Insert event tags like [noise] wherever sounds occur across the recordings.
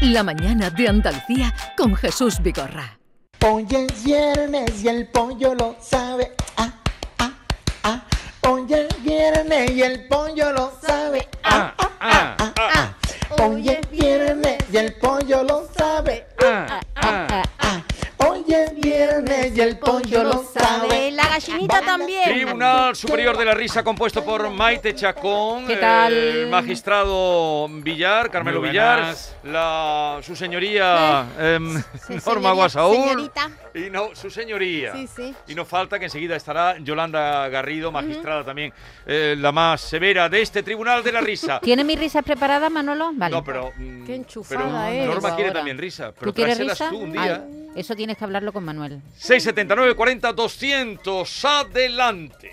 La mañana de Andalucía con Jesús Vigorra. Hoy es viernes y el pollo lo sabe. Ah, ah, ah. Hoy es viernes y el pollo lo sabe. Ah, ah, ah, ah, ah. Hoy es viernes y el pollo lo sabe. Ah, ah, ah, ah. Hoy es viernes y el pollo lo gallinita también. Tribunal Superior de la Risa compuesto por Maite Chacón, ¿Qué tal? el magistrado Villar, Carmelo Villar, la su señoría em, [laughs] Norma Guasaúl señorita. y no su señoría. Sí, sí. Y nos falta que enseguida estará Yolanda Garrido, magistrada también, eh, la más severa de este Tribunal de la Risa. [laughs] ¿Tiene mis risas preparadas, Manolo? Vale. No, pero mm, Qué enchufada pero eres Norma quiere ahora. también risa, pero ¿Tú quieres tráeselas risa? tú un día. Ay, eso tienes que hablarlo con Manuel. 679 40 200 adelante.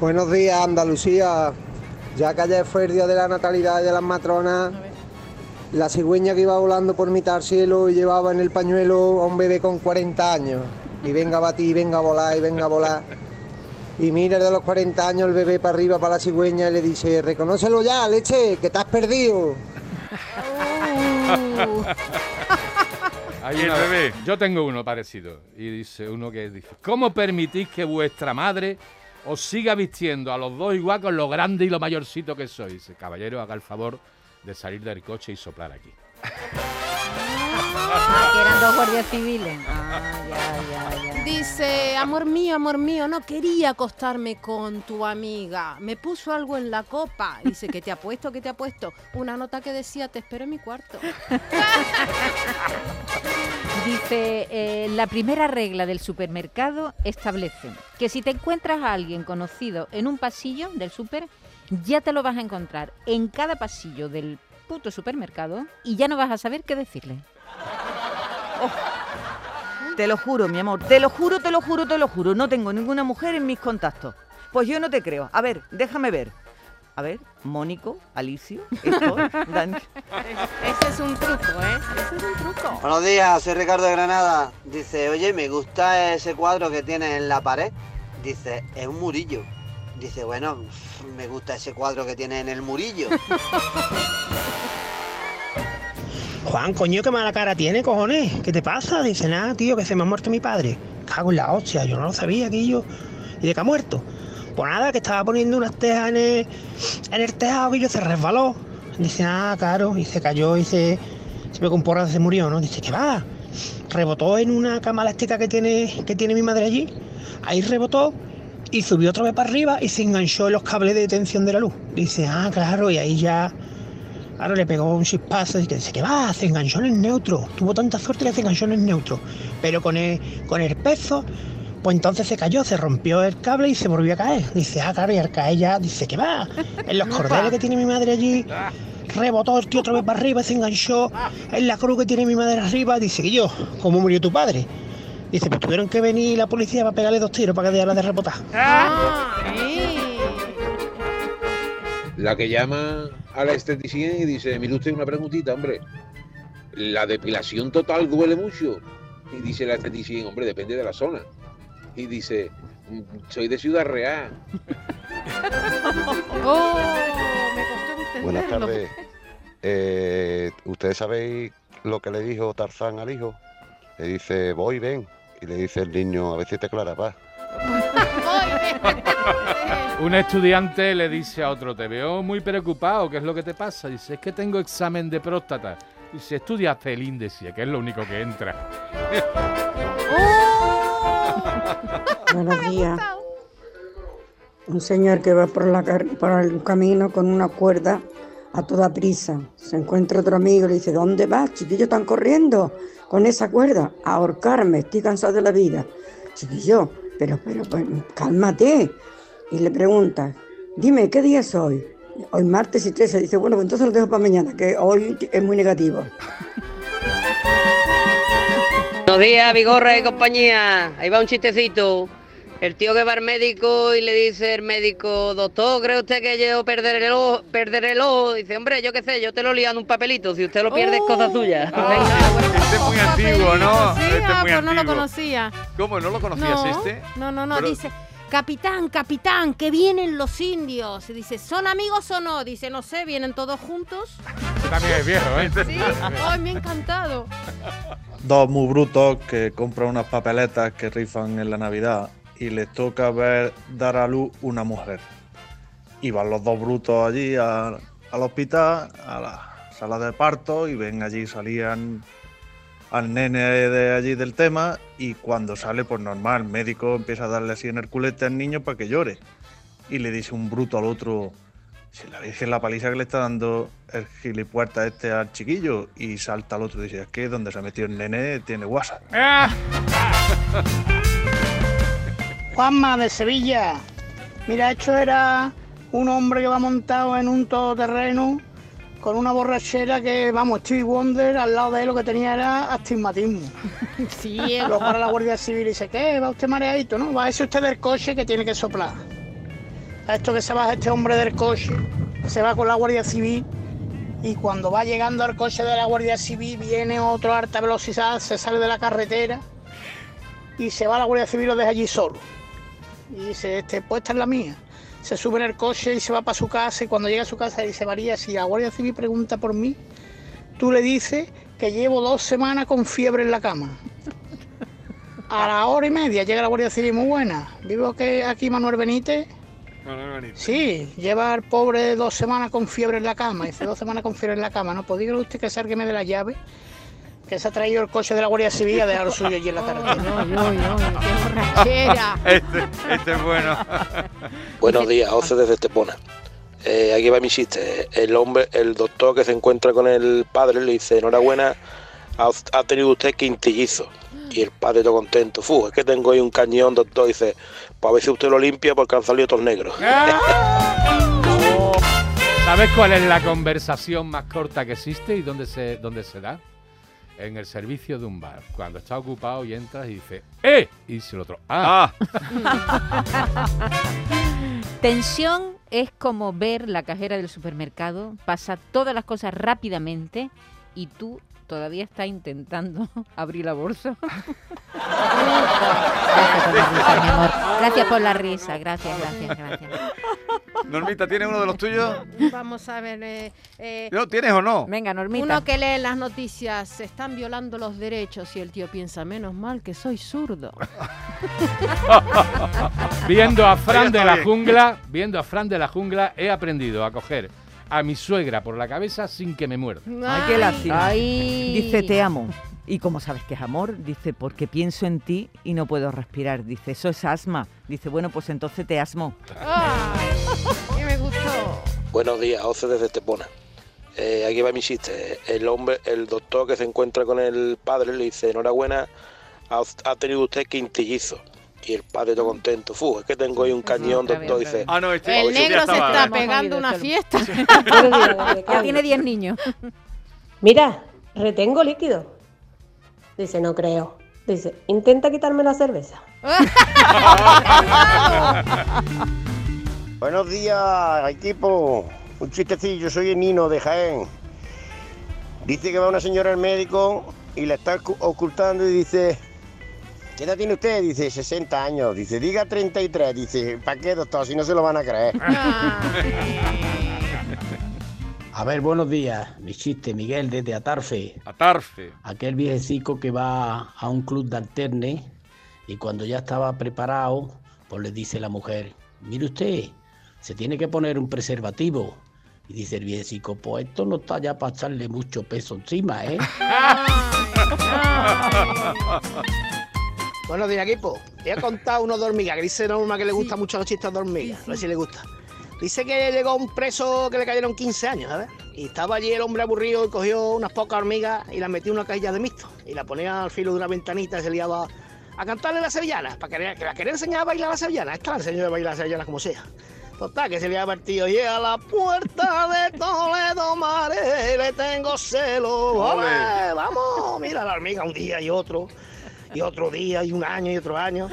Buenos días, Andalucía. Ya que ayer fue el día de la natalidad y de las matronas, la cigüeña que iba volando por mitad del cielo y llevaba en el pañuelo a un bebé con 40 años. Y venga a batir, y venga a volar, y venga a volar. Y mira el de los 40 años el bebé para arriba para la cigüeña y le dice, reconócelo ya, leche, que te has perdido. [laughs] Yo tengo uno parecido. Y dice uno que dice, ¿cómo permitís que vuestra madre os siga vistiendo a los dos igual con lo grande y lo mayorcito que sois? Dice, caballero, haga el favor de salir del coche y soplar aquí. Ah, que eran dos guardias civiles. Ah, ya, ya, ya. Dice, amor mío, amor mío, no quería acostarme con tu amiga. Me puso algo en la copa. Dice, que te ha puesto, que te ha puesto. Una nota que decía, te espero en mi cuarto. [laughs] Dice, eh, la primera regla del supermercado establece que si te encuentras a alguien conocido en un pasillo del super, ya te lo vas a encontrar en cada pasillo del puto supermercado y ya no vas a saber qué decirle. [laughs] Te lo juro, mi amor, te lo juro, te lo juro, te lo juro. No tengo ninguna mujer en mis contactos. Pues yo no te creo. A ver, déjame ver. A ver, Mónico, Alicio, Héctor, [laughs] Dani. Ese es un truco, ¿eh? Ese es un truco. Buenos días, soy Ricardo de Granada. Dice, oye, me gusta ese cuadro que tienes en la pared. Dice, es un murillo. Dice, bueno, me gusta ese cuadro que tiene en el murillo. [laughs] Juan, coño, qué mala cara tiene, cojones. ¿Qué te pasa? Dice, nada, tío, que se me ha muerto mi padre. Cago en la hostia, yo no lo sabía, Guillo. ¿Y de qué ha muerto? Pues nada, que estaba poniendo unas tejas en el, tejado, Guillo, se resbaló. Dice, ah, claro, y se cayó y se, se pegó un y se murió, ¿no? Dice, ¿qué va? Rebotó en una cama elástica que tiene, que tiene mi madre allí. Ahí rebotó y subió otra vez para arriba y se enganchó en los cables de tensión de la luz. Dice, ah, claro, y ahí ya Ahora le pegó un chispazo y dice que va, se enganchó en el neutro. Tuvo tanta suerte que se enganchó en el neutro. Pero con el, con el peso, pues entonces se cayó, se rompió el cable y se volvió a caer. Dice, ah, claro, y al caer ya, dice que va. En los [laughs] cordeles que tiene mi madre allí, [laughs] rebotó el tío otra vez para arriba se enganchó en la cruz que tiene mi madre arriba. Dice que yo, ¿cómo murió tu padre? Dice, pues tuvieron que venir la policía para pegarle dos tiros para que dejara de rebotar. Ah, sí. La que llama a la esteticien y dice, mire usted una preguntita, hombre. ¿La depilación total duele mucho? Y dice la esteticien, hombre, depende de la zona. Y dice, "Mm, soy de Ciudad Real. [laughs] Oh, me costó Buenas tardes. Eh, ¿Ustedes sabéis lo que le dijo Tarzán al hijo? Le dice, voy, ven. Y le dice el niño, a ver si te aclara paz. [laughs] Un estudiante le dice a otro, te veo muy preocupado, ¿qué es lo que te pasa? Dice, es que tengo examen de próstata. Dice, estudiaste el índice, que es lo único que entra. [laughs] Buenos días. Un señor que va por, el camino con una cuerda a toda prisa. Se encuentra otro amigo y le dice, ¿dónde vas, chiquillo? ¿Están corriendo con esa cuerda? Ahorcarme, estoy cansado de la vida. Chiquillo, pero, pero, pues, cálmate. Y le pregunta, dime, ¿qué día es hoy? Hoy martes y 13. Dice, bueno, pues entonces lo dejo para mañana, que hoy es muy negativo. [laughs] Buenos días, Vigorra y compañía. Ahí va un chistecito. El tío que va al médico y le dice el médico, doctor, ¿cree usted que yo perder el ojo? Perder el ojo? Dice, hombre, yo qué sé, yo te lo lío en un papelito. Si usted lo pierde es cosa suya. Este es muy antiguo, ¿no? Sí, Este es ah, muy pues no lo conocía. ¿Cómo? ¿No lo conocías no, este? No, no, no, Pero- dice, capitán, capitán, que vienen los indios. Y dice, ¿son amigos o no? Dice, no sé, vienen todos juntos. También es viejo, ¿eh? Sí, ay, me ha encantado. dos muy brutos que compran unas papeletas que rifan en la Navidad y les toca ver dar a luz una mujer. Y van los dos brutos allí a- al hospital, a la sala de parto y ven allí salían al nene de allí del tema y cuando sale pues normal, el médico empieza a darle así en el culete al niño para que llore. Y le dice un bruto al otro, si la Virgen la paliza que le está dando el gilipuerta este al chiquillo y salta al otro y dice, es que donde se ha metido el nene tiene WhatsApp. [laughs] Juanma de Sevilla. Mira, esto era un hombre que va montado en un todoterreno con una borrachera que, vamos, Stevie Wonder al lado de él lo que tenía era astigmatismo. [laughs] Sí, Lo para la Guardia Civil y dice, ¿qué? ¿Va usted mareadito? No, va ese usted del coche que tiene que soplar. A esto que se baja este hombre del coche, se va con la Guardia Civil y cuando va llegando al coche de la Guardia Civil viene otro a alta velocidad, se sale de la carretera y se va a la Guardia Civil y lo deja allí solo. Y dice, este, pues esta es la mía. Se sube en el coche y se va para su casa y cuando llega a su casa dice, María, si la Guardia Civil pregunta por mí, tú le dices que llevo dos semanas con fiebre en la cama. A la hora y media llega la Guardia Civil muy buena. Vivo que aquí Manuel Benítez. Sí, lleva al pobre dos semanas con fiebre en la cama. Dice, dos semanas con fiebre en la cama. No, pues dígale usted que sálgueme de la llave, que se ha traído el coche de la Guardia Civil a dejar suyo allí en la carretera. borrachera! [laughs] Este, este es bueno. [laughs] Buenos días, José desde Estepona. Eh, aquí va mi chiste. El hombre, el doctor que se encuentra con el padre le dice, enhorabuena, ha, ha tenido usted quintillizo. Y el padre todo contento. Fu, es que tengo ahí un cañón, doctor. Dice, pues a ver si usted lo limpia porque han salido todos negros. [laughs] ¿Sabes cuál es la conversación más corta que existe y dónde se, dónde se da? En el servicio de un bar. Cuando está ocupado y entras y dice ¡Eh! Y dice el otro ¡Ah! [laughs] Tensión es como ver la cajera del supermercado, pasa todas las cosas rápidamente y tú todavía estás intentando [laughs] abrir la bolsa. gracias por la risa, mi amor. Gracias por la risa, gracias, gracias, gracias. Normita, ¿tienes uno de los tuyos? Vamos a ver. eh, eh, ¿No tienes o no? Venga, Normita. Uno que lee las noticias, se están violando los derechos y el tío piensa, menos mal que soy zurdo. [laughs] Viendo a Fran de la bien. jungla, viendo a Fran de la jungla, he aprendido a coger a mi suegra por la cabeza sin que me muerda. Ay, qué lástima. Dice, te amo. ¿Y cómo sabes que es amor? Dice, porque pienso en ti y no puedo respirar. Dice, eso es asma. Dice, bueno, pues entonces te asmo. Y me gustó. Buenos días, José desde Estepona. Eh, aquí va mi chiste. El hombre, el doctor que se encuentra con el padre le dice, enhorabuena, ha, ha tenido usted quintillizo. Y el padre todo contento. Fu, es que tengo ahí un cañón, doctor. Dice, Ah, no, este El negro se estaba- está pegando una fiesta. [laughs] Ya tiene 10 niños. Mira, retengo líquido. Dice, no creo. Dice, intenta quitarme la cerveza. [laughs] Buenos días, equipo. Un chistecillo, soy el Nino de Jaén. Dice que va una señora al médico y la está ocu- ocultando y dice, ¿qué edad tiene usted? Dice, 60 años. Dice, diga 33. Dice, ¿para qué, doctor? Si no se lo van a creer. [laughs] A ver, buenos días. Mi chiste, Miguel, desde Atarfe. Atarfe. Aquel viejecico que va a un club de alterne y cuando ya estaba preparado, pues le dice la mujer, mire usted, se tiene que poner un preservativo. Y dice el viejecico, pues esto no está ya para echarle mucho peso encima, ¿eh? [laughs] Buenos días, equipo. Voy a contar uno de hormiga, que dice Norma que le gustan mucho los chistes de hormiga. A ver si le gusta. Dice que llegó un preso que le cayeron 15 años, ¿sabes? Y estaba allí el hombre aburrido y cogió unas pocas hormigas y las metió en una cajilla de mixto. Y la ponía al filo de una ventanita y se liaba a cantarle las sevillanas. Para que, que la quería enseñar a bailar las sevillanas. Esta la enseñó a bailar las sevillanas como sea. Total, que se le había partido y a la puerta de Toledo, mare, le tengo celo. Ole, vamos, mira la hormiga un día y otro. Y otro día, y un año, y otro año.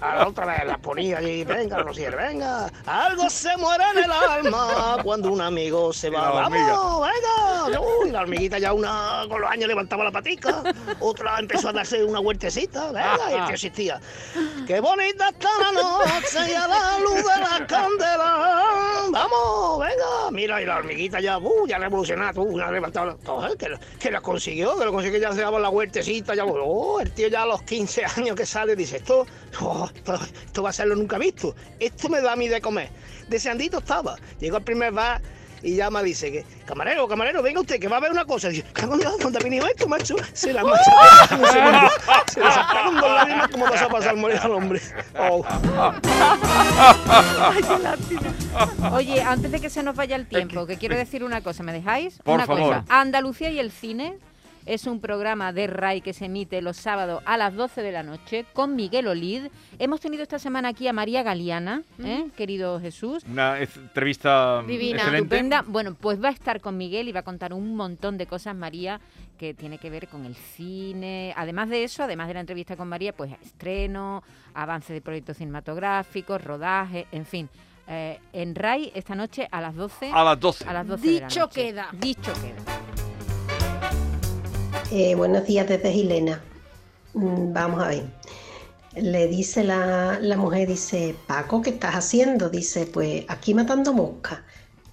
A la otra vez la ponía y venga, Rosier, venga. Algo se muere en el alma cuando un amigo se va. la ¡Vamos, venga! Uy, la hormiguita ya una con los años levantaba la patica. Otra empezó a darse una huertecita. Venga, y el tío existía. ¡Qué bonita está la noche y a la luz de la candela! ¡Vamos, venga! Mira, y la hormiguita ya, uh, ya revolucionada, tú, ya levantaba. Joder, que, lo- que lo consiguió, que lo consiguió, ya se daba la huertecita, ya, oh, el tío ya a los 15 años que sale dice, esto, oh, esto, esto va a ser lo nunca visto, esto me da a mí de comer. Deseandito estaba, llegó al primer bar y ya me dice que, camarero, camarero, venga usted, que va a ver una cosa. Y dice, ¿dónde ha venido esto, macho? Se la macho, se le sacaron dos lágrimas como vas a pasar morir al hombre. Oh. Oye, antes de que se nos vaya el tiempo, que quiero decir una cosa, ¿me dejáis? Por una favor. cosa. Andalucía y el cine es un programa de RAI que se emite los sábados a las 12 de la noche con Miguel Olid. Hemos tenido esta semana aquí a María Galeana, ¿eh? querido Jesús. Una entrevista Divina, excelente. estupenda. Bueno, pues va a estar con Miguel y va a contar un montón de cosas, María, que tiene que ver con el cine. Además de eso, además de la entrevista con María, pues estreno, avance de proyectos cinematográficos, rodaje, en fin. Eh, en RAI esta noche a las 12. A las 12. A las 12 de la Dicho noche. queda. Dicho queda. Eh, buenos días desde Gilena. Mm, Vamos a ver. Le dice la, la mujer, dice, Paco, ¿qué estás haciendo? Dice, pues aquí matando moscas.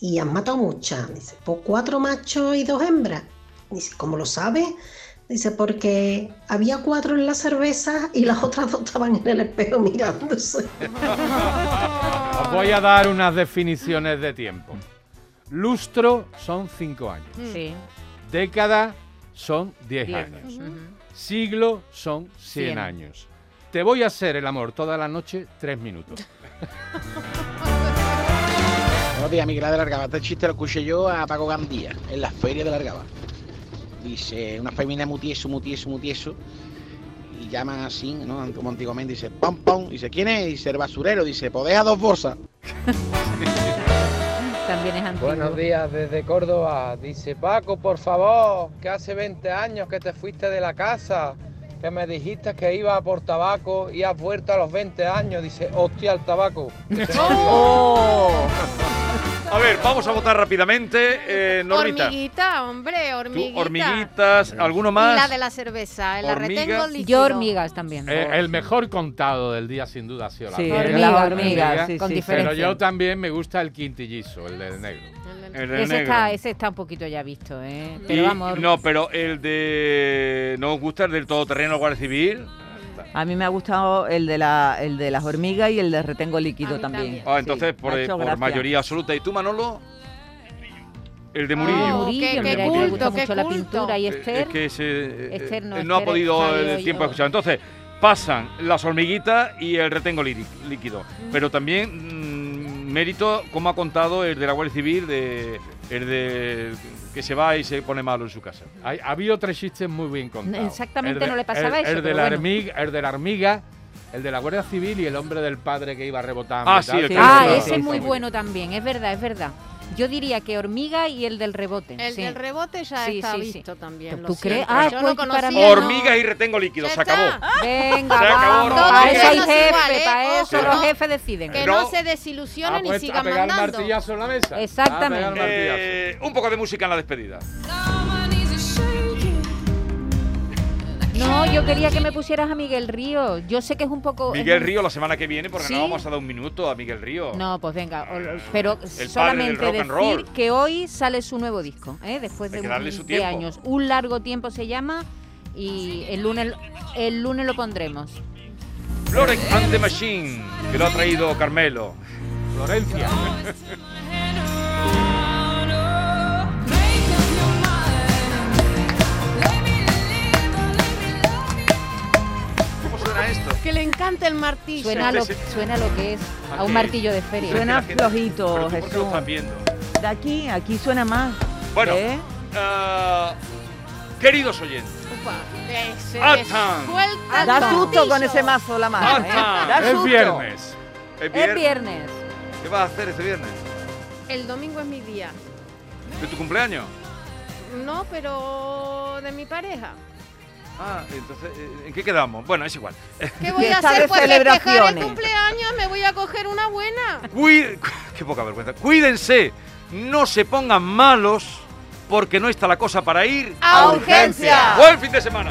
Y has matado muchas. Dice, pues cuatro machos y dos hembras. Dice, ¿cómo lo sabes? Dice, porque había cuatro en la cerveza y las otras dos estaban en el espejo mirándose. Os voy a dar unas definiciones de tiempo. Lustro son 5 años. Sí. Década son 10 Diez. años. Siglo son 100 Cien. años. Te voy a hacer el amor toda la noche, 3 minutos. [laughs] Buenos días, Miguel de Largaba. Este chiste lo escuché yo a Paco Gandía, en la feria de Largaba. Dice, una femina mutieso, mutieso, mutieso. Y llaman así, ¿no? Como antiguamente, dice, pom, pom. Dice, ¿quién es? Dice, el basurero. Dice, pues deja dos bolsas. [laughs] También es antiguo. Buenos días desde Córdoba. Dice Paco, por favor, que hace 20 años que te fuiste de la casa, que me dijiste que iba por tabaco y has vuelto a los 20 años. Dice, hostia, el tabaco. [laughs] A ver, vamos a votar rápidamente. Eh, Normita, Hormiguita, hombre, tú, hormiguita. hormiguitas, ¿alguno Y más? la de la cerveza, la Hormiga. retengo líquido. Yo hormigas también. Eh, el mejor contado del día sin duda ha sido la Sí, hormiga. hormigas, sí, con Pero diferencia. yo también me gusta el quintillizo, el del negro. El del Ese negro. está, ese está un poquito ya visto, ¿eh? Pero Y- vamos. No, pero el de. ¿No os gusta el del todoterreno Guardia Civil? A mí me ha gustado el de, la, el de las hormigas y el de retengo líquido también. Ah, entonces Sí, por, mayoría absoluta. ¿Y tú, Manolo? El de Oh, Murillo. Murillo, qué- qué mira, que le gusta culto, qué mucho la culto. pintura y Eh, Esther. Es que ese, Esther no, eh, no ha podido el tiempo de escuchar. Entonces, pasan las hormiguitas y el retengo lí- líquido. Mm. Pero también mm, mérito, como ha contado el de la Guardia Civil, de, el de que se va y se pone malo en su casa. Hay, ha habido tres chistes muy bien contados. Exactamente de- no le pasaba el- eso, El de, la bueno. hormiga, el de la hormiga, el de la Guardia Civil y el hombre del padre que iba rebotando. Ah, y sí, que Ah, Sí, ese sí, es muy sí. bueno también, es verdad, es verdad. Yo diría que hormiga y el del rebote. El sí. del rebote ya Sí, está sí, sí. visto también. ¿Tú crees? Ah, Yo pues no para mí Hormigas y retengo líquido, se acabó. [laughs] Venga, Se acabó, vamos, Roberto. para eso hay jefe, igual, ¿eh? para eso Ojo, los no. jefes deciden. Que No. no, se desilusionen y sigan a pegar el mandando. martillazo en la mesa. Exactamente. Eh, un poco de música en la despedida. No, yo quería que me pusieras a Miguel Río. Yo sé que es un poco... Miguel Río la semana que viene, porque ¿Sí? no vamos a dar un minuto a Miguel Río. No, pues venga, o- pero del solamente rock and decir roll. que hoy sale su nuevo disco, ¿eh? después de, un- de años. Un largo tiempo se llama y el lunes, el lunes lo pondremos. Florence and the Machine, que lo ha traído Carmelo. Florencia. [laughs] suena esto? Que le encanta el martillo. Suena lo, suena lo que es a un martillo de feria. Suena flojito, ¿Pero tú por qué lo Jesús. estás viendo? De aquí, aquí suena más. Bueno, ¿Eh? ah, queridos oyentes, Atan. Da susto con ese mazo la mano. ¿eh? Es susto. viernes. ¿es Es viernes? viernes. ¿Qué vas a hacer este viernes? El domingo es mi día. ¿De tu cumpleaños? No, pero de mi pareja. Ah, entonces, eh, ¿en qué quedamos? Bueno, es igual. ¿Qué [laughs] voy a hacer? Pues festejar el cumpleaños, me voy a coger una buena. Cuí- [laughs] Qué poca vergüenza. Cuídense, no se pongan malos, porque no está la cosa para ir ¡A urgencia! Buen fin de semana.